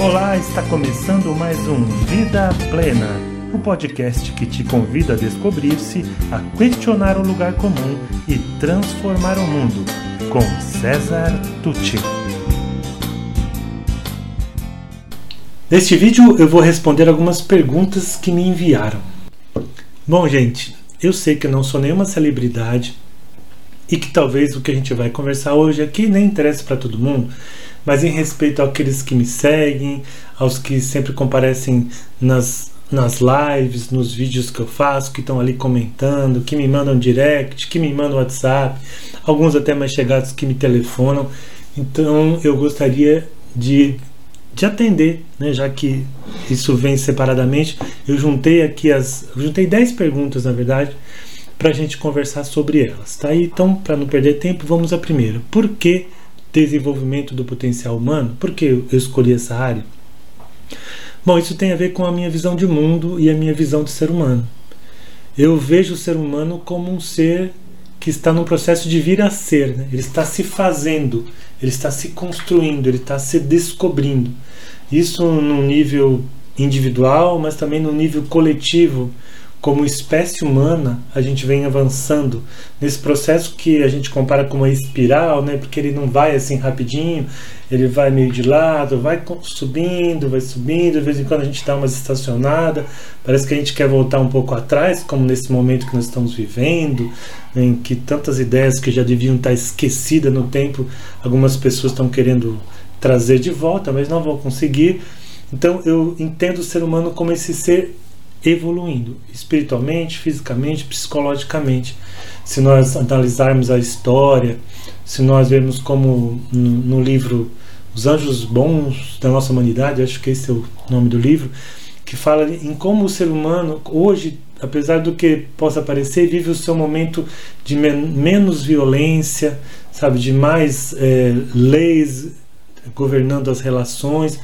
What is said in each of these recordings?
Olá, está começando mais um Vida Plena, o podcast que te convida a descobrir-se, a questionar o lugar comum e transformar o mundo, com César Tucci. Neste vídeo eu vou responder algumas perguntas que me enviaram. Bom, gente, eu sei que eu não sou nenhuma celebridade e que talvez o que a gente vai conversar hoje aqui nem interesse para todo mundo, mas em respeito àqueles que me seguem, aos que sempre comparecem nas, nas lives, nos vídeos que eu faço, que estão ali comentando, que me mandam direct, que me mandam WhatsApp, alguns até mais chegados que me telefonam. Então eu gostaria de, de atender, né, já que isso vem separadamente. Eu juntei aqui as. juntei 10 perguntas, na verdade, para a gente conversar sobre elas. Tá? Então, para não perder tempo, vamos à primeira. Por que desenvolvimento do potencial humano. Por que eu escolhi essa área? Bom, isso tem a ver com a minha visão de mundo e a minha visão de ser humano. Eu vejo o ser humano como um ser que está num processo de vir a ser. Né? Ele está se fazendo, ele está se construindo, ele está se descobrindo. Isso num nível individual, mas também no nível coletivo, como espécie humana, a gente vem avançando nesse processo que a gente compara com uma espiral, né? Porque ele não vai assim rapidinho, ele vai meio de lado, vai subindo, vai subindo, de vez em quando a gente dá umas estacionada, parece que a gente quer voltar um pouco atrás, como nesse momento que nós estamos vivendo, né? em que tantas ideias que já deviam estar esquecidas no tempo, algumas pessoas estão querendo trazer de volta, mas não vão conseguir. Então eu entendo o ser humano como esse ser evoluindo espiritualmente, fisicamente, psicologicamente. Se nós analisarmos a história, se nós vermos como no, no livro Os Anjos Bons da Nossa Humanidade, acho que esse é o nome do livro, que fala em como o ser humano hoje, apesar do que possa parecer, vive o seu momento de men menos violência, sabe, de mais é, leis governando as relações,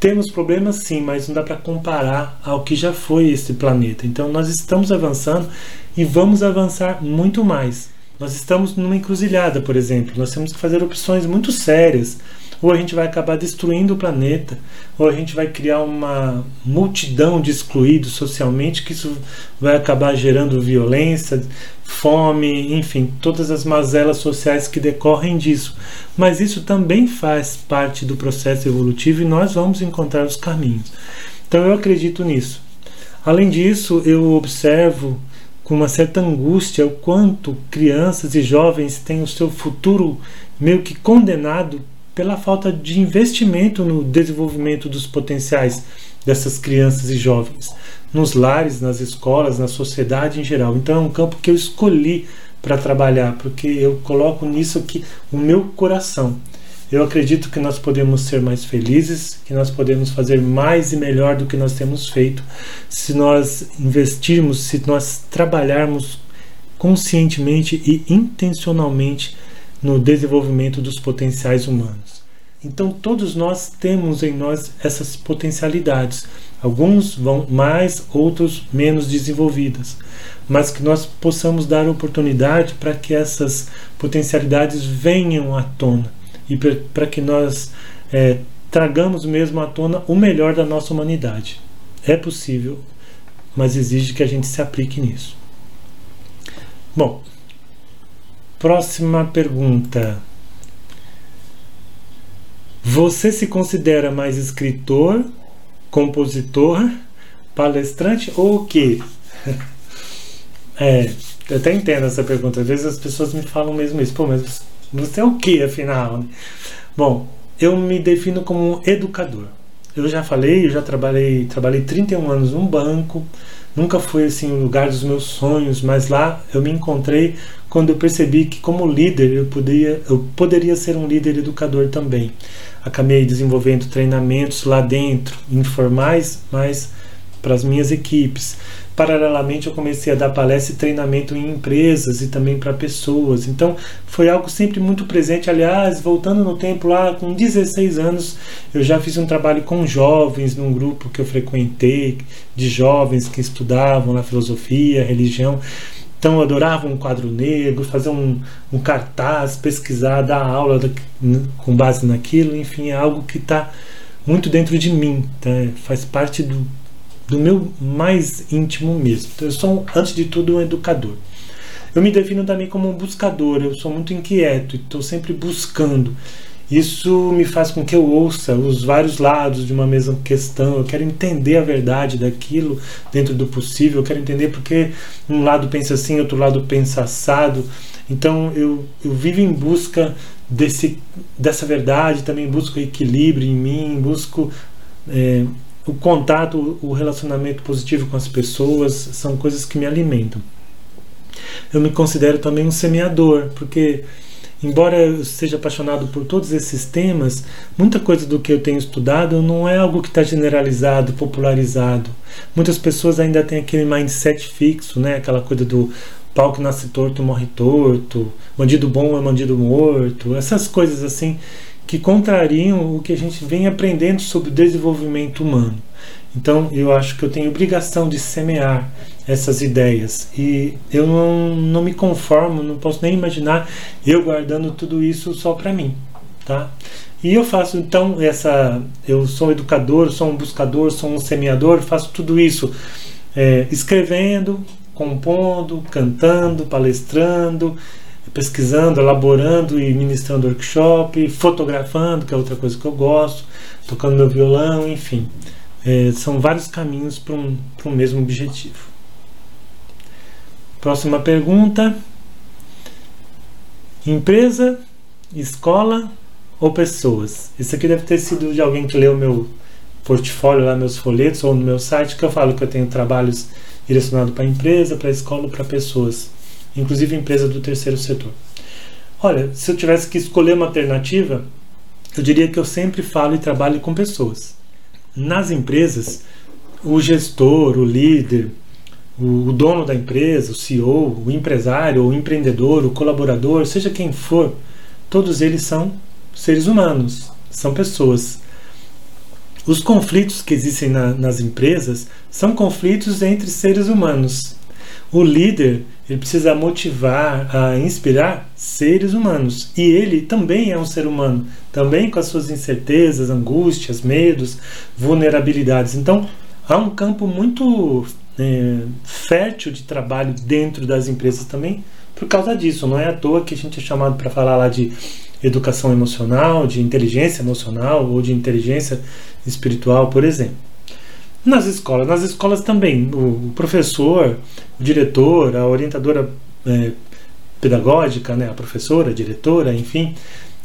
temos problemas sim, mas não dá para comparar ao que já foi esse planeta. Então nós estamos avançando e vamos avançar muito mais. Nós estamos numa encruzilhada, por exemplo. Nós temos que fazer opções muito sérias ou a gente vai acabar destruindo o planeta, ou a gente vai criar uma multidão de excluídos socialmente, que isso vai acabar gerando violência, fome, enfim, todas as mazelas sociais que decorrem disso. Mas isso também faz parte do processo evolutivo e nós vamos encontrar os caminhos. Então eu acredito nisso. Além disso, eu observo com uma certa angústia o quanto crianças e jovens têm o seu futuro meio que condenado pela falta de investimento no desenvolvimento dos potenciais dessas crianças e jovens, nos lares, nas escolas, na sociedade em geral. Então é um campo que eu escolhi para trabalhar, porque eu coloco nisso aqui o meu coração. Eu acredito que nós podemos ser mais felizes, que nós podemos fazer mais e melhor do que nós temos feito se nós investirmos, se nós trabalharmos conscientemente e intencionalmente no desenvolvimento dos potenciais humanos. Então, todos nós temos em nós essas potencialidades. Alguns vão mais, outros menos desenvolvidas, mas que nós possamos dar oportunidade para que essas potencialidades venham à tona e para que nós é, tragamos mesmo à tona o melhor da nossa humanidade. É possível, mas exige que a gente se aplique nisso. Bom, Próxima pergunta. Você se considera mais escritor, compositor, palestrante ou o quê? é, eu até entendo essa pergunta. Às vezes as pessoas me falam mesmo isso. Pô, mas você é o que afinal? Bom, eu me defino como educador. Eu já falei, eu já trabalhei, trabalhei 31 anos num banco, nunca foi assim o lugar dos meus sonhos, mas lá eu me encontrei quando eu percebi que como líder eu poderia, eu poderia ser um líder educador também. Acabei desenvolvendo treinamentos lá dentro, informais, mas para as minhas equipes. Paralelamente, eu comecei a dar palestra e treinamento em empresas e também para pessoas. Então, foi algo sempre muito presente. Aliás, voltando no tempo lá, com 16 anos, eu já fiz um trabalho com jovens num grupo que eu frequentei, de jovens que estudavam na filosofia, religião. Então eu adorava um quadro negro, fazer um, um cartaz, pesquisar, dar aula da, com base naquilo, enfim, é algo que está muito dentro de mim, tá? faz parte do, do meu mais íntimo mesmo. Então, eu sou, antes de tudo, um educador. Eu me defino também como um buscador, eu sou muito inquieto, estou sempre buscando. Isso me faz com que eu ouça os vários lados de uma mesma questão. Eu quero entender a verdade daquilo dentro do possível. Eu quero entender porque um lado pensa assim, outro lado pensa assado. Então eu, eu vivo em busca desse, dessa verdade, também busco equilíbrio em mim, busco é, o contato, o relacionamento positivo com as pessoas. São coisas que me alimentam. Eu me considero também um semeador, porque embora eu seja apaixonado por todos esses temas, muita coisa do que eu tenho estudado não é algo que está generalizado, popularizado. Muitas pessoas ainda têm aquele mindset fixo, né? aquela coisa do pau que nasce torto morre torto, bandido bom é bandido morto, essas coisas assim que contrariam o que a gente vem aprendendo sobre o desenvolvimento humano. Então eu acho que eu tenho obrigação de semear essas ideias e eu não, não me conformo, não posso nem imaginar eu guardando tudo isso só para mim, tá? E eu faço então essa, eu sou educador, sou um buscador, sou um semeador, faço tudo isso é, escrevendo, compondo, cantando, palestrando, pesquisando, elaborando e ministrando workshop, fotografando, que é outra coisa que eu gosto, tocando meu violão, enfim. É, são vários caminhos para um, um mesmo objetivo. Próxima pergunta: empresa, escola ou pessoas? Isso aqui deve ter sido de alguém que leu meu portfólio lá, meus folhetos, ou no meu site, que eu falo que eu tenho trabalhos direcionados para empresa, para escola para pessoas, inclusive empresa do terceiro setor. Olha, se eu tivesse que escolher uma alternativa, eu diria que eu sempre falo e trabalho com pessoas. Nas empresas, o gestor, o líder, o dono da empresa, o CEO, o empresário, o empreendedor, o colaborador, seja quem for, todos eles são seres humanos, são pessoas. Os conflitos que existem na, nas empresas são conflitos entre seres humanos. O líder ele precisa motivar, a inspirar seres humanos. E ele também é um ser humano, também com as suas incertezas, angústias, medos, vulnerabilidades. Então, há um campo muito é, fértil de trabalho dentro das empresas também por causa disso. Não é à toa que a gente é chamado para falar lá de educação emocional, de inteligência emocional ou de inteligência espiritual, por exemplo. Nas escolas, nas escolas também, o professor, o diretor, a orientadora é, pedagógica, né, a professora, a diretora, enfim,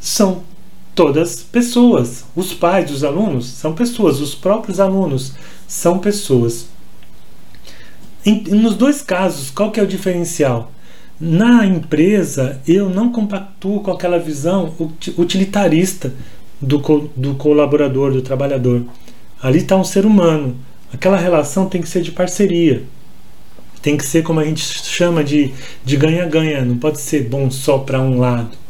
são todas pessoas. Os pais dos alunos são pessoas, os próprios alunos são pessoas. Em, nos dois casos, qual que é o diferencial? Na empresa, eu não compactuo com aquela visão utilitarista do, co, do colaborador, do trabalhador. Ali está um ser humano. Aquela relação tem que ser de parceria. Tem que ser como a gente chama de ganha-ganha. Não pode ser bom só para um lado.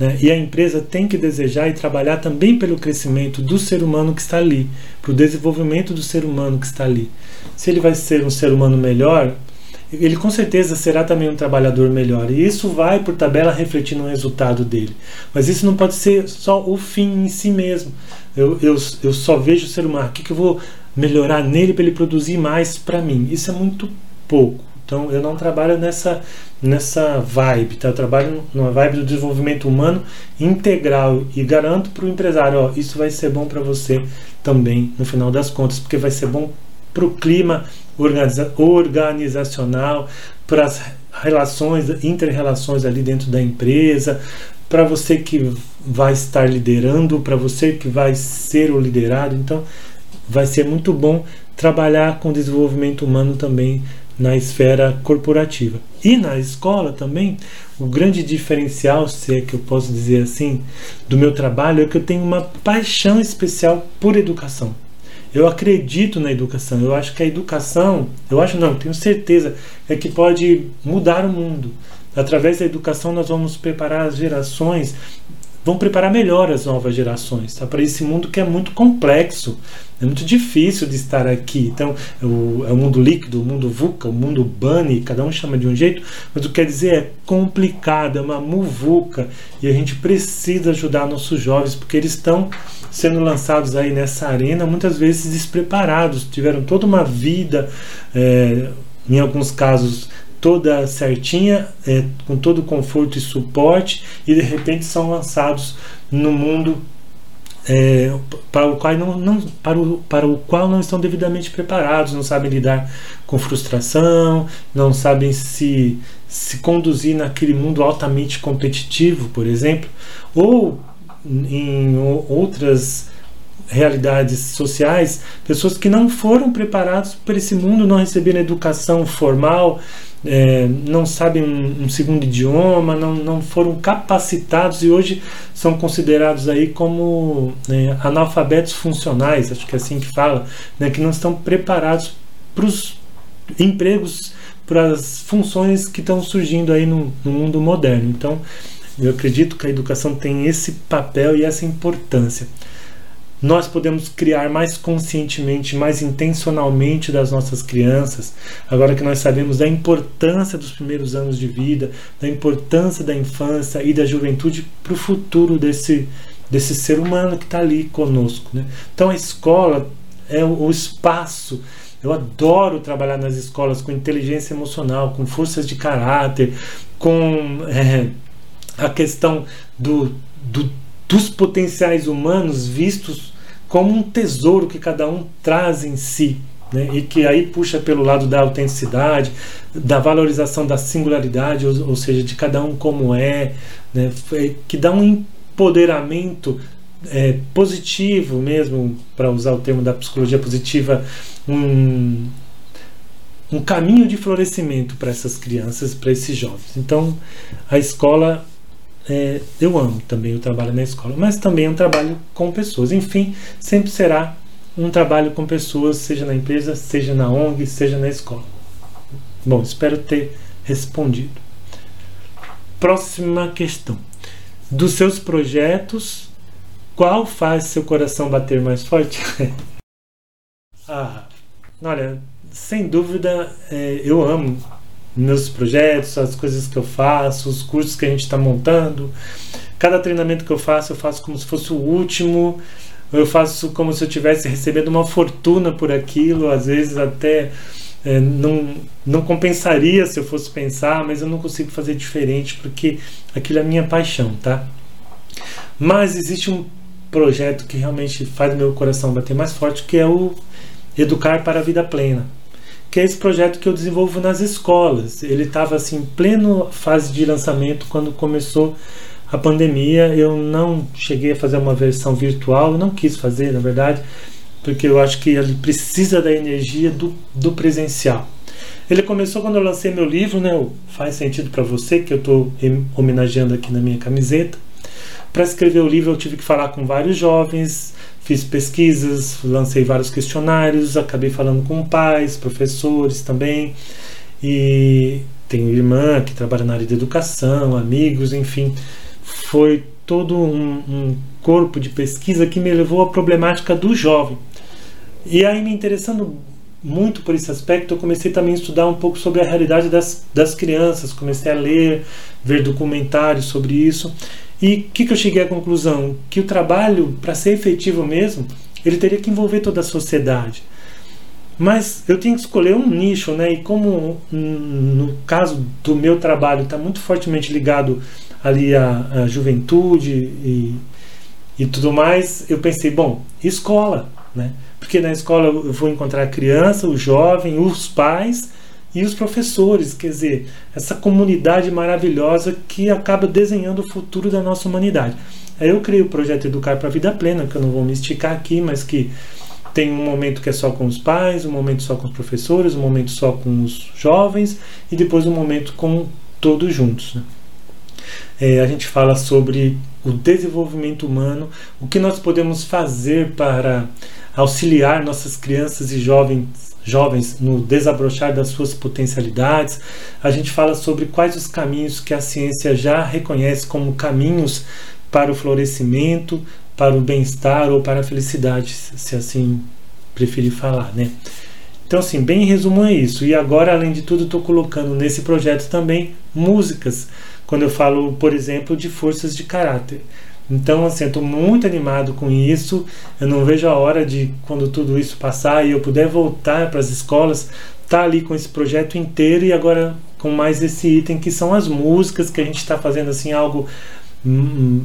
Né? E a empresa tem que desejar e trabalhar também pelo crescimento do ser humano que está ali, para o desenvolvimento do ser humano que está ali. Se ele vai ser um ser humano melhor, ele com certeza será também um trabalhador melhor. E isso vai, por tabela, refletir no resultado dele. Mas isso não pode ser só o fim em si mesmo. Eu, eu, eu só vejo o ser humano, o que, que eu vou melhorar nele para ele produzir mais para mim? Isso é muito pouco. Então eu não trabalho nessa, nessa vibe, tá? eu trabalho numa vibe do desenvolvimento humano integral e garanto para o empresário: ó, isso vai ser bom para você também no final das contas, porque vai ser bom para o clima organiza organizacional, para as relações, inter-relações ali dentro da empresa, para você que vai estar liderando, para você que vai ser o liderado. Então, vai ser muito bom trabalhar com desenvolvimento humano também na esfera corporativa. E na escola também, o grande diferencial, se é que eu posso dizer assim, do meu trabalho é que eu tenho uma paixão especial por educação. Eu acredito na educação. Eu acho que a educação, eu acho não, tenho certeza, é que pode mudar o mundo. Através da educação nós vamos preparar as gerações vão preparar melhor as novas gerações tá? para esse mundo que é muito complexo, é muito difícil de estar aqui. Então, é o, é o mundo líquido, o mundo VUCA, o mundo BUNNY, cada um chama de um jeito, mas o que quer dizer é complicado, é uma muvuca e a gente precisa ajudar nossos jovens porque eles estão sendo lançados aí nessa arena muitas vezes despreparados, tiveram toda uma vida, é, em alguns casos toda certinha, é, com todo conforto e suporte, e de repente são lançados no mundo é, para, o qual não, não, para, o, para o qual não estão devidamente preparados, não sabem lidar com frustração, não sabem se, se conduzir naquele mundo altamente competitivo, por exemplo, ou em outras realidades sociais, pessoas que não foram preparadas para esse mundo, não receberam educação formal, é, não sabem um, um, segundo idioma, não, não foram capacitados e hoje são considerados aí como né, analfabetos funcionais, acho que é assim que fala, né, que não estão preparados para os empregos, para as funções que estão surgindo aí no, no mundo moderno. Então, eu acredito que a educação tem esse papel e essa importância nós podemos criar mais conscientemente, mais intencionalmente das nossas crianças, agora que nós sabemos da importância dos primeiros anos de vida, da importância da infância e da juventude para o futuro desse, desse ser humano que está ali conosco. Né? Então a escola é o, espaço. Eu adoro trabalhar nas escolas com inteligência emocional, com forças de caráter, com é, a questão do, do dos potenciais humanos vistos como um tesouro que cada um traz em si. Né? E que aí puxa pelo lado da autenticidade, da valorização da singularidade, ou, ou seja, de cada um como é, né? que dá um empoderamento é, positivo mesmo, para usar o termo da psicologia positiva, um, um caminho de florescimento para essas crianças, para esses jovens. Então, a escola é, eu amo também o trabalho na escola, mas também é um trabalho com pessoas. Enfim, sempre será um trabalho com pessoas, seja na empresa, seja na ONG, seja na escola. Bom, espero ter respondido. Próxima questão. Dos seus projetos, qual faz seu coração bater mais forte? ah, olha, sem dúvida, é, eu amo meus projetos, as coisas que eu faço, os cursos que a gente está montando. Cada treinamento que eu faço, eu faço como se fosse o último. Eu faço como se eu estivesse recebendo uma fortuna por aquilo, às vezes até é, não, não compensaria se eu fosse pensar, mas eu não consigo fazer diferente porque aquilo é a minha paixão, tá? Mas existe um projeto que realmente faz meu coração bater mais forte, que é o Educar para a Vida Plena que é esse projeto que eu desenvolvo nas escolas. Ele estava assim em pleno fase de lançamento quando começou a pandemia. Eu não cheguei a fazer uma versão virtual, não quis fazer, na verdade, porque eu acho que ele precisa da energia do, do presencial. Ele começou quando eu lancei meu livro, né? Faz sentido para você que eu estou homenageando aqui na minha camiseta. Para escrever o livro, eu tive que falar com vários jovens, fiz pesquisas, lancei vários questionários, acabei falando com pais, professores também, e tenho irmã que trabalha na área de educação, amigos, enfim, foi todo um, um corpo de pesquisa que me levou à problemática do jovem. E aí, me interessando muito por esse aspecto, eu comecei também a estudar um pouco sobre a realidade das, das crianças, comecei a ler, ver documentários sobre isso, e o que, que eu cheguei à conclusão? Que o trabalho, para ser efetivo mesmo, ele teria que envolver toda a sociedade. Mas eu tinha que escolher um nicho, né? E como no caso do meu trabalho está muito fortemente ligado ali à, à juventude e, e tudo mais, eu pensei, bom, escola, né? Porque na escola eu vou encontrar a criança, o jovem, os pais e os professores, quer dizer, essa comunidade maravilhosa que acaba desenhando o futuro da nossa humanidade. Eu criei o projeto Educar para a Vida Plena, que eu não vou me esticar aqui, mas que tem um momento que é só com os pais, um momento só com os professores, um momento só com os jovens e depois um momento com todos juntos. Né? É, a gente fala sobre o desenvolvimento humano, o que nós podemos fazer para auxiliar nossas crianças e jovens jovens no desabrochar das suas potencialidades. A gente fala sobre quais os caminhos que a ciência já reconhece como caminhos para o florescimento, para o bem-estar ou para a felicidade, se assim preferir falar, né? Então, assim, bem em resumo é isso. E agora, além de tudo, estou colocando nesse projeto também músicas, quando eu falo, por exemplo, de forças de caráter. Então, assim, eu estou muito animado com isso. Eu não vejo a hora de, quando tudo isso passar e eu puder voltar para as escolas, tá ali com esse projeto inteiro e agora com mais esse item que são as músicas, que a gente está fazendo assim algo hum,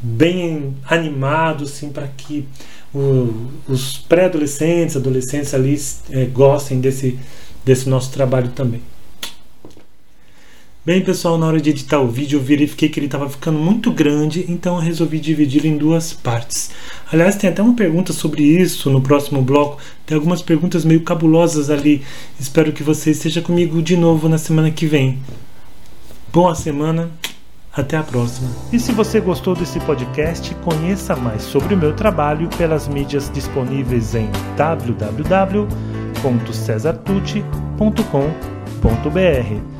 bem animado, assim, para que o, os pré-adolescentes, adolescentes ali é, gostem desse, desse nosso trabalho também. Bem, pessoal, na hora de editar o vídeo eu verifiquei que ele estava ficando muito grande, então eu resolvi dividi-lo em duas partes. Aliás, tem até uma pergunta sobre isso no próximo bloco. Tem algumas perguntas meio cabulosas ali. Espero que você esteja comigo de novo na semana que vem. Boa semana, até a próxima. E se você gostou desse podcast, conheça mais sobre o meu trabalho pelas mídias disponíveis em www.cesartucci.com.br.